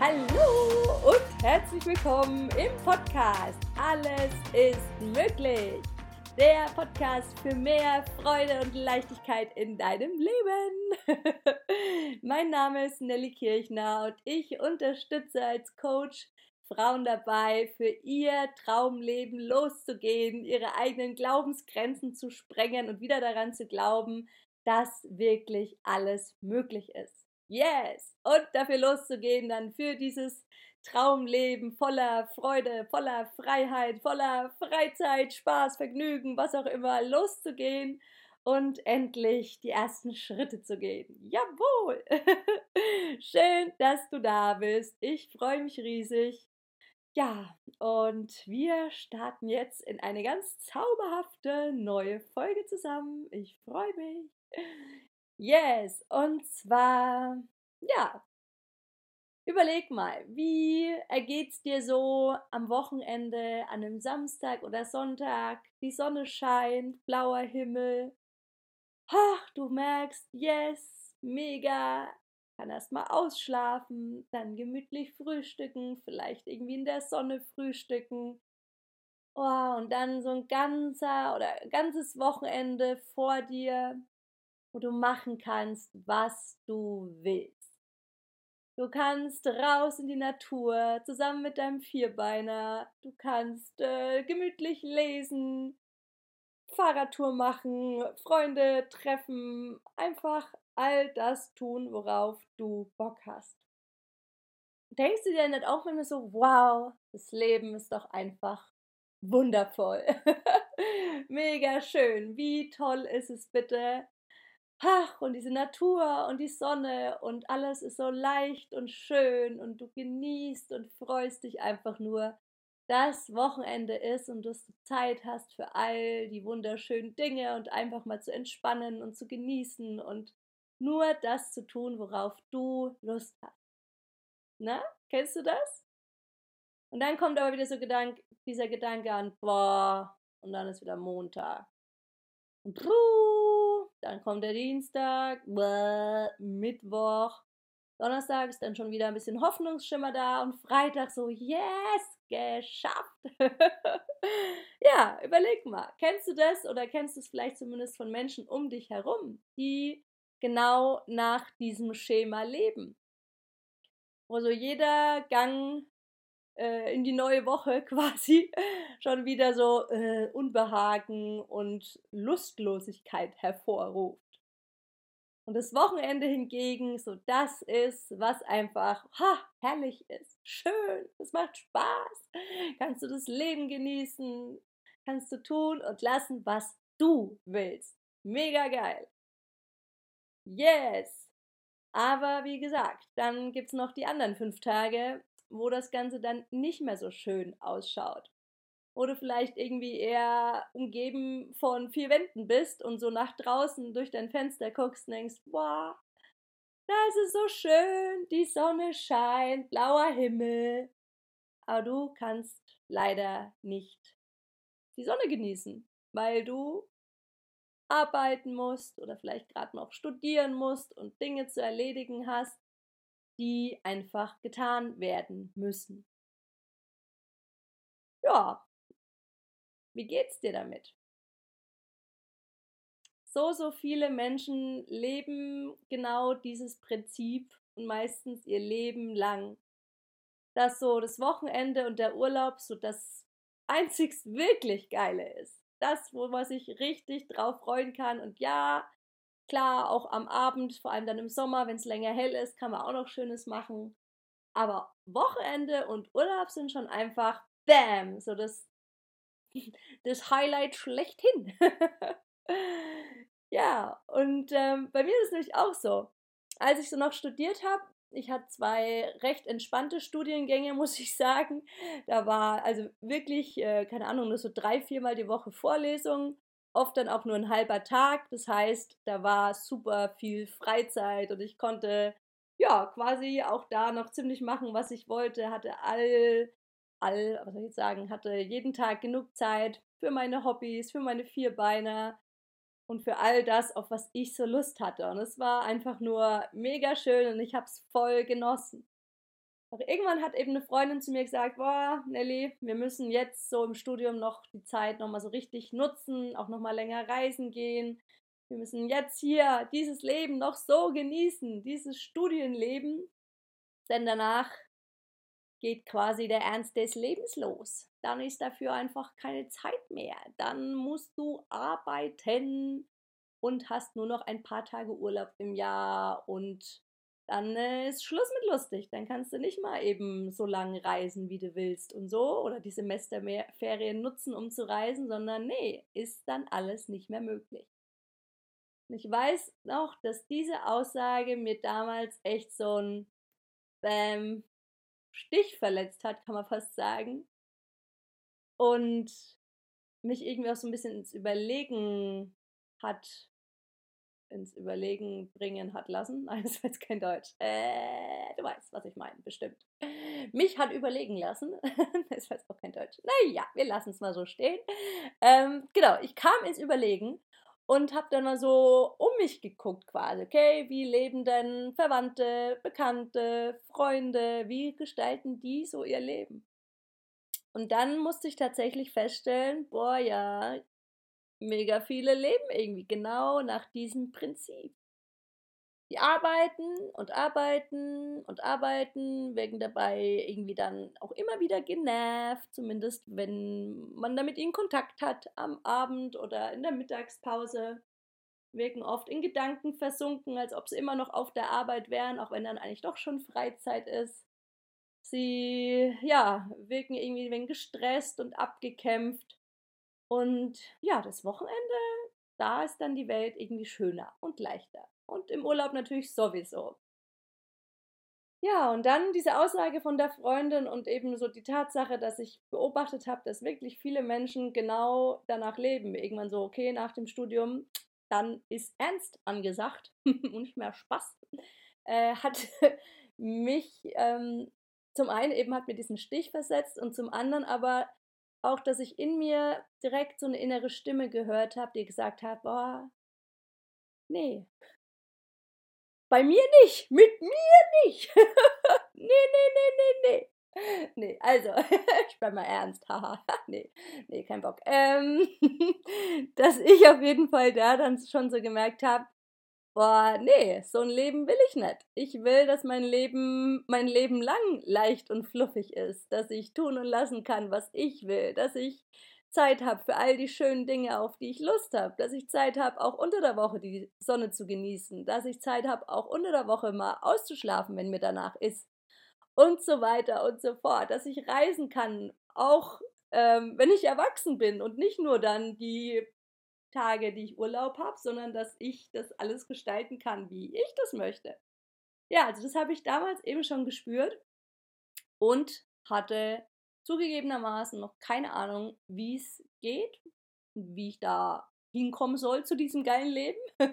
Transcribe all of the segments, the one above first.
Hallo und herzlich willkommen im Podcast Alles ist möglich. Der Podcast für mehr Freude und Leichtigkeit in deinem Leben. mein Name ist Nelly Kirchner und ich unterstütze als Coach Frauen dabei, für ihr Traumleben loszugehen, ihre eigenen Glaubensgrenzen zu sprengen und wieder daran zu glauben, dass wirklich alles möglich ist. Yes! Und dafür loszugehen, dann für dieses Traumleben voller Freude, voller Freiheit, voller Freizeit, Spaß, Vergnügen, was auch immer, loszugehen und endlich die ersten Schritte zu gehen. Jawohl! Schön, dass du da bist. Ich freue mich riesig. Ja, und wir starten jetzt in eine ganz zauberhafte neue Folge zusammen. Ich freue mich. Yes, und zwar, ja, überleg mal, wie ergeht's dir so am Wochenende, an einem Samstag oder Sonntag? Die Sonne scheint, blauer Himmel. Ach, du merkst, yes, mega, kann erstmal ausschlafen, dann gemütlich frühstücken, vielleicht irgendwie in der Sonne frühstücken. Oh, und dann so ein ganzer oder ganzes Wochenende vor dir, wo du machen kannst, was du willst. Du kannst raus in die Natur zusammen mit deinem Vierbeiner. Du kannst äh, gemütlich lesen, Fahrradtour machen, Freunde treffen, einfach all das tun, worauf du Bock hast. Denkst du dir nicht auch immer so, wow, das Leben ist doch einfach wundervoll. Mega schön. Wie toll ist es bitte, ach, und diese Natur und die Sonne und alles ist so leicht und schön und du genießt und freust dich einfach nur, dass Wochenende ist und dass du Zeit hast für all die wunderschönen Dinge und einfach mal zu entspannen und zu genießen und nur das zu tun, worauf du Lust hast. Na, kennst du das? Und dann kommt aber wieder so Gedank, dieser Gedanke an, boah, und dann ist wieder Montag. Und bruh, dann kommt der Dienstag, bäh, Mittwoch, Donnerstag ist dann schon wieder ein bisschen Hoffnungsschimmer da und Freitag so, yes, geschafft. ja, überleg mal, kennst du das oder kennst du es vielleicht zumindest von Menschen um dich herum, die genau nach diesem Schema leben? Wo so jeder Gang äh, in die neue Woche quasi schon wieder so äh, Unbehagen und Lustlosigkeit hervorruft. Und das Wochenende hingegen so das ist, was einfach ha, herrlich ist, schön, es macht Spaß, kannst du das Leben genießen, kannst du tun und lassen, was du willst. Mega geil. Yes. Aber wie gesagt, dann gibt es noch die anderen fünf Tage, wo das Ganze dann nicht mehr so schön ausschaut. Du vielleicht irgendwie eher umgeben von vier Wänden bist und so nach draußen durch dein Fenster guckst und denkst, wow, das ist so schön, die Sonne scheint, blauer Himmel. Aber du kannst leider nicht die Sonne genießen, weil du arbeiten musst oder vielleicht gerade noch studieren musst und Dinge zu erledigen hast, die einfach getan werden müssen. Ja, wie geht's dir damit? So, so viele Menschen leben genau dieses Prinzip und meistens ihr Leben lang. Dass so das Wochenende und der Urlaub so das einzigst wirklich Geile ist. Das, wo man sich richtig drauf freuen kann. Und ja, Klar, auch am Abend, vor allem dann im Sommer, wenn es länger hell ist, kann man auch noch Schönes machen. Aber Wochenende und Urlaub sind schon einfach Bam, so das, das Highlight schlechthin. ja, und ähm, bei mir ist es nämlich auch so. Als ich so noch studiert habe, ich hatte zwei recht entspannte Studiengänge, muss ich sagen. Da war also wirklich, äh, keine Ahnung, nur so drei, viermal die Woche Vorlesungen oft dann auch nur ein halber Tag. Das heißt, da war super viel Freizeit und ich konnte ja quasi auch da noch ziemlich machen, was ich wollte, hatte all, all, was soll ich sagen, hatte jeden Tag genug Zeit für meine Hobbys, für meine Vierbeiner und für all das, auf was ich so Lust hatte. Und es war einfach nur mega schön und ich habe es voll genossen. Doch irgendwann hat eben eine Freundin zu mir gesagt, boah, Nelly, wir müssen jetzt so im Studium noch die Zeit nochmal so richtig nutzen, auch nochmal länger reisen gehen. Wir müssen jetzt hier dieses Leben noch so genießen, dieses Studienleben, denn danach geht quasi der Ernst des Lebens los. Dann ist dafür einfach keine Zeit mehr. Dann musst du arbeiten und hast nur noch ein paar Tage Urlaub im Jahr und dann äh, ist Schluss mit lustig. Dann kannst du nicht mal eben so lange reisen, wie du willst und so oder die Semesterferien nutzen, um zu reisen, sondern nee, ist dann alles nicht mehr möglich. Und ich weiß noch, dass diese Aussage mir damals echt so ein ähm, Stich verletzt hat, kann man fast sagen. Und mich irgendwie auch so ein bisschen ins Überlegen hat ins Überlegen bringen hat lassen. Nein, das war jetzt kein Deutsch. Äh, du weißt, was ich meine, bestimmt. Mich hat überlegen lassen. das war jetzt auch kein Deutsch. Naja, wir lassen es mal so stehen. Ähm, genau, ich kam ins Überlegen und habe dann mal so um mich geguckt quasi. Okay, wie leben denn Verwandte, Bekannte, Freunde, wie gestalten die so ihr Leben? Und dann musste ich tatsächlich feststellen, boah ja, mega viele leben irgendwie genau nach diesem Prinzip. Die arbeiten und arbeiten und arbeiten, werden dabei irgendwie dann auch immer wieder genervt, zumindest wenn man da mit ihnen Kontakt hat am Abend oder in der Mittagspause. Wirken oft in Gedanken versunken, als ob sie immer noch auf der Arbeit wären, auch wenn dann eigentlich doch schon Freizeit ist. Sie, ja, wirken irgendwie ein wenig gestresst und abgekämpft und ja, das Wochenende, da ist dann die Welt irgendwie schöner und leichter. Und im Urlaub natürlich sowieso. Ja, und dann diese Aussage von der Freundin und eben so die Tatsache, dass ich beobachtet habe, dass wirklich viele Menschen genau danach leben. Irgendwann so, okay, nach dem Studium, dann ist Ernst angesagt und nicht mehr Spaß, äh, hat mich ähm, zum einen eben hat mir diesen Stich versetzt und zum anderen aber auch, dass ich in mir direkt so eine innere Stimme gehört habe, die gesagt hat, boah, nee. Bei mir nicht, mit mir nicht. nee, nee, nee, nee, nee. Nee, also, ich bin mal ernst, haha. nee, nee, kein Bock. Ähm, dass ich auf jeden Fall da dann schon so gemerkt habe, boah, nee, so ein Leben will ich nicht. Ich will, dass mein Leben mein Leben lang leicht und fluffig ist, dass ich tun und lassen kann, was ich will, dass ich Zeit habe für all die schönen Dinge, auf die ich Lust habe, dass ich Zeit habe, auch unter der Woche die Sonne zu genießen, dass ich Zeit habe, auch unter der Woche mal auszuschlafen, wenn mir danach ist und so weiter und so fort, dass ich reisen kann, auch ähm, wenn ich erwachsen bin und nicht nur dann die Tage, die ich Urlaub habe, sondern dass ich das alles gestalten kann, wie ich das möchte. Ja, also das habe ich damals eben schon gespürt und hatte zugegebenermaßen noch keine Ahnung, wie es geht, wie ich da hinkommen soll zu diesem geilen Leben.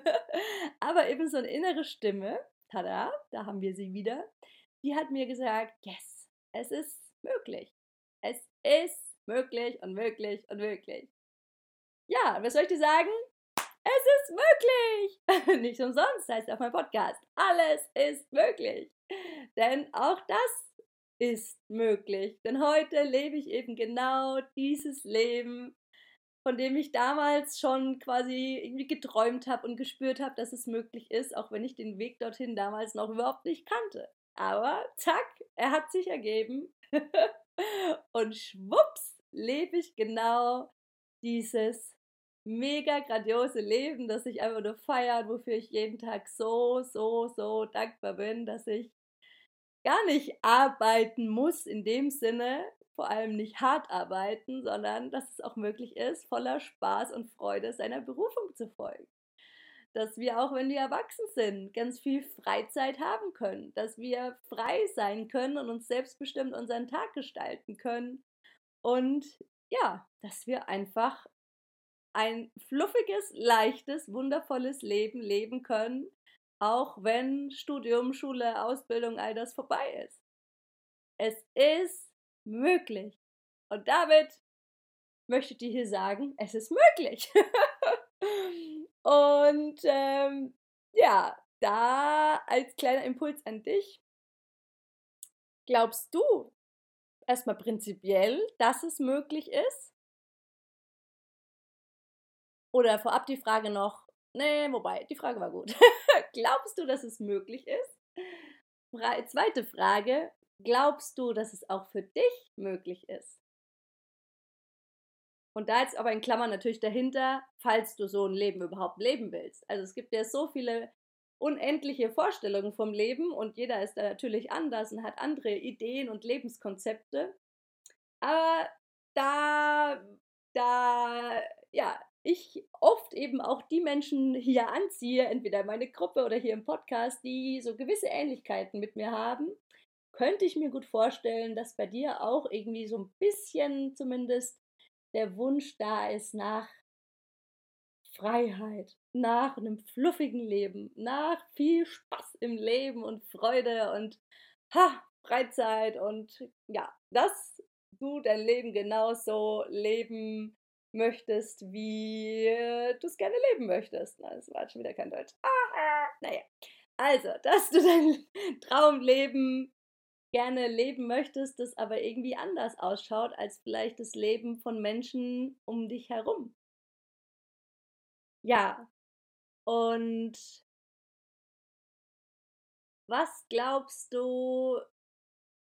Aber eben so eine innere Stimme, tada, da haben wir sie wieder, die hat mir gesagt, yes, es ist möglich. Es ist möglich und möglich und möglich. Ja, was soll ich dir sagen? Es ist möglich! Nicht umsonst heißt auf meinem Podcast. Alles ist möglich. Denn auch das ist möglich. Denn heute lebe ich eben genau dieses Leben, von dem ich damals schon quasi irgendwie geträumt habe und gespürt habe, dass es möglich ist, auch wenn ich den Weg dorthin damals noch überhaupt nicht kannte. Aber zack, er hat sich ergeben. und schwupps lebe ich genau dieses mega grandiose Leben, das ich einfach nur feiern, wofür ich jeden Tag so, so, so dankbar bin, dass ich gar nicht arbeiten muss in dem Sinne, vor allem nicht hart arbeiten, sondern dass es auch möglich ist, voller Spaß und Freude seiner Berufung zu folgen. Dass wir auch, wenn wir erwachsen sind, ganz viel Freizeit haben können, dass wir frei sein können und uns selbstbestimmt unseren Tag gestalten können und ja, dass wir einfach ein fluffiges, leichtes, wundervolles Leben leben können, auch wenn Studium, Schule, Ausbildung, all das vorbei ist. Es ist möglich. Und damit möchte ich dir hier sagen, es ist möglich. Und ähm, ja, da als kleiner Impuls an dich, Glaubst du erstmal prinzipiell, dass es möglich ist? Oder vorab die Frage noch, nee, wobei, die Frage war gut. Glaubst du, dass es möglich ist? Zweite Frage, glaubst du, dass es auch für dich möglich ist? Und da jetzt aber in Klammern natürlich dahinter, falls du so ein Leben überhaupt leben willst. Also es gibt ja so viele unendliche Vorstellungen vom Leben und jeder ist da natürlich anders und hat andere Ideen und Lebenskonzepte. Aber da, da, ja, ich oft eben auch die Menschen hier anziehe, entweder meine Gruppe oder hier im Podcast, die so gewisse Ähnlichkeiten mit mir haben, könnte ich mir gut vorstellen, dass bei dir auch irgendwie so ein bisschen zumindest der Wunsch da ist nach Freiheit, nach einem fluffigen Leben, nach viel Spaß im Leben und Freude und ha, Freizeit und ja, dass du dein Leben genauso leben möchtest, wie du es gerne leben möchtest. Na, das war schon wieder kein Deutsch. Ah, naja. Also, dass du dein Traumleben gerne leben möchtest, das aber irgendwie anders ausschaut als vielleicht das Leben von Menschen um dich herum. Ja, und was glaubst du,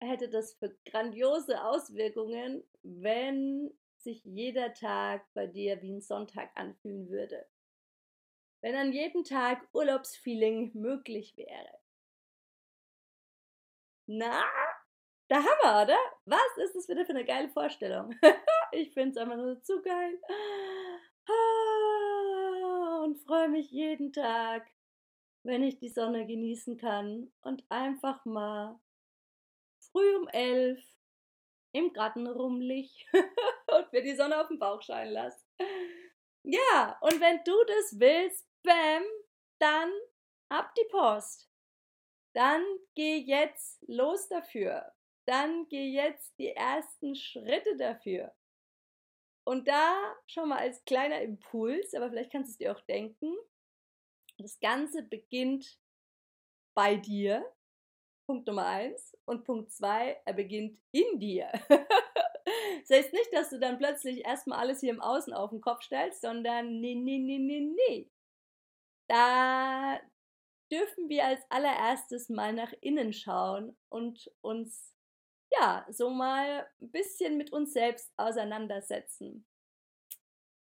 hätte das für grandiose Auswirkungen, wenn sich jeder Tag bei dir wie ein Sonntag anfühlen würde? Wenn an jedem Tag Urlaubsfeeling möglich wäre? Na, da haben wir, oder? Was ist das wieder für eine geile Vorstellung? ich finde es einfach nur zu geil. Ah, und freue mich jeden Tag, wenn ich die Sonne genießen kann und einfach mal früh um elf im Garten rumlich und mir die Sonne auf den Bauch scheinen lasse. Ja, und wenn du das willst, bam, dann ab die Post dann geh jetzt los dafür. Dann geh jetzt die ersten Schritte dafür. Und da schon mal als kleiner Impuls, aber vielleicht kannst du es dir auch denken, das Ganze beginnt bei dir. Punkt Nummer eins. Und Punkt zwei, er beginnt in dir. das heißt nicht, dass du dann plötzlich erstmal alles hier im Außen auf den Kopf stellst, sondern nee, nee, nee, nee, nee. Da, dürfen wir als allererstes mal nach innen schauen und uns ja so mal ein bisschen mit uns selbst auseinandersetzen.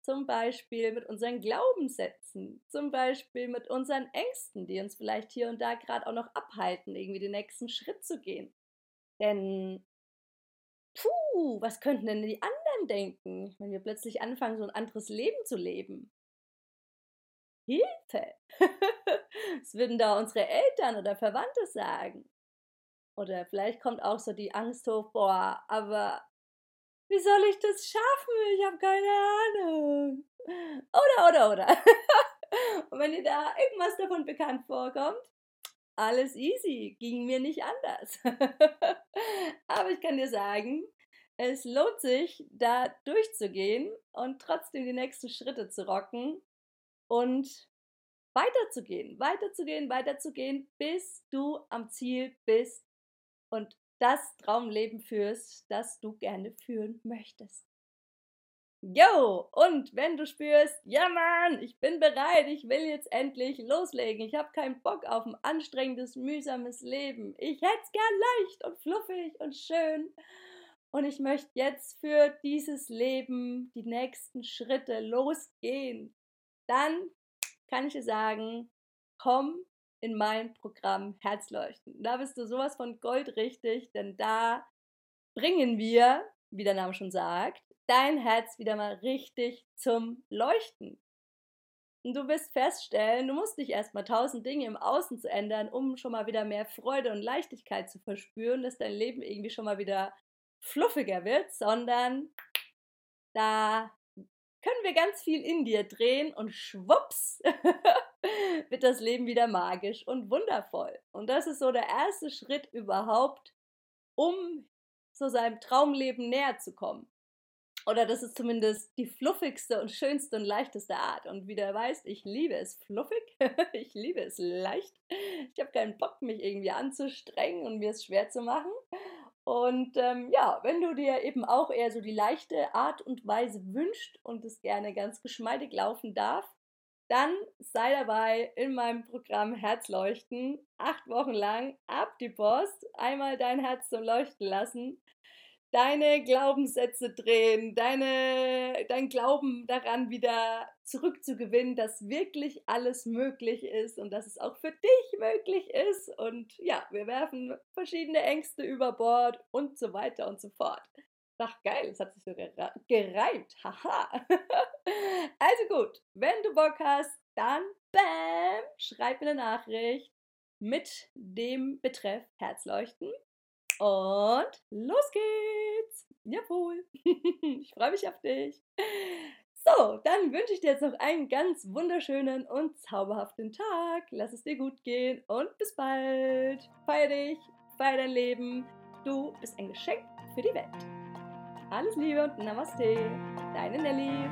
Zum Beispiel mit unseren Glaubenssätzen, zum Beispiel mit unseren Ängsten, die uns vielleicht hier und da gerade auch noch abhalten, irgendwie den nächsten Schritt zu gehen. Denn, puh, was könnten denn die anderen denken, wenn wir plötzlich anfangen, so ein anderes Leben zu leben? Hilfe! Was würden da unsere Eltern oder Verwandte sagen? Oder vielleicht kommt auch so die Angst hoch, boah, aber wie soll ich das schaffen? Ich habe keine Ahnung. Oder, oder, oder. Und wenn dir da irgendwas davon bekannt vorkommt, alles easy, ging mir nicht anders. Aber ich kann dir sagen, es lohnt sich, da durchzugehen und trotzdem die nächsten Schritte zu rocken und weiterzugehen, weiterzugehen, weiterzugehen, bis du am Ziel bist und das Traumleben führst, das du gerne führen möchtest. Jo, und wenn du spürst, ja Mann, ich bin bereit, ich will jetzt endlich loslegen, ich habe keinen Bock auf ein anstrengendes, mühsames Leben, ich hätte es gern leicht und fluffig und schön und ich möchte jetzt für dieses Leben die nächsten Schritte losgehen, dann kann ich dir sagen, komm in mein Programm Herzleuchten. Da bist du sowas von goldrichtig, denn da bringen wir, wie der Name schon sagt, dein Herz wieder mal richtig zum Leuchten. Und du wirst feststellen, du musst nicht erstmal tausend Dinge im Außen zu ändern, um schon mal wieder mehr Freude und Leichtigkeit zu verspüren, dass dein Leben irgendwie schon mal wieder fluffiger wird, sondern da können wir ganz viel in dir drehen und schwupps wird das Leben wieder magisch und wundervoll. Und das ist so der erste Schritt überhaupt, um zu seinem Traumleben näher zu kommen. Oder das ist zumindest die fluffigste und schönste und leichteste Art. Und wie du weißt, ich liebe es fluffig, ich liebe es leicht. Ich habe keinen Bock, mich irgendwie anzustrengen und mir es schwer zu machen. Und ähm, ja, wenn du dir eben auch eher so die leichte Art und Weise wünscht und es gerne ganz geschmeidig laufen darf, dann sei dabei in meinem Programm Herzleuchten. Acht Wochen lang ab die Post, einmal dein Herz zum Leuchten lassen deine Glaubenssätze drehen, deine, dein Glauben daran wieder zurückzugewinnen, dass wirklich alles möglich ist und dass es auch für dich möglich ist. Und ja, wir werfen verschiedene Ängste über Bord und so weiter und so fort. Ach geil, das hat sich so gereimt. Haha. also gut, wenn du Bock hast, dann bam, schreib mir eine Nachricht mit dem Betreff Herzleuchten und los geht's! Jawohl! ich freue mich auf dich! So, dann wünsche ich dir jetzt noch einen ganz wunderschönen und zauberhaften Tag. Lass es dir gut gehen und bis bald. Feier dich, feier dein Leben. Du bist ein Geschenk für die Welt. Alles Liebe und Namaste. Deine Nelly.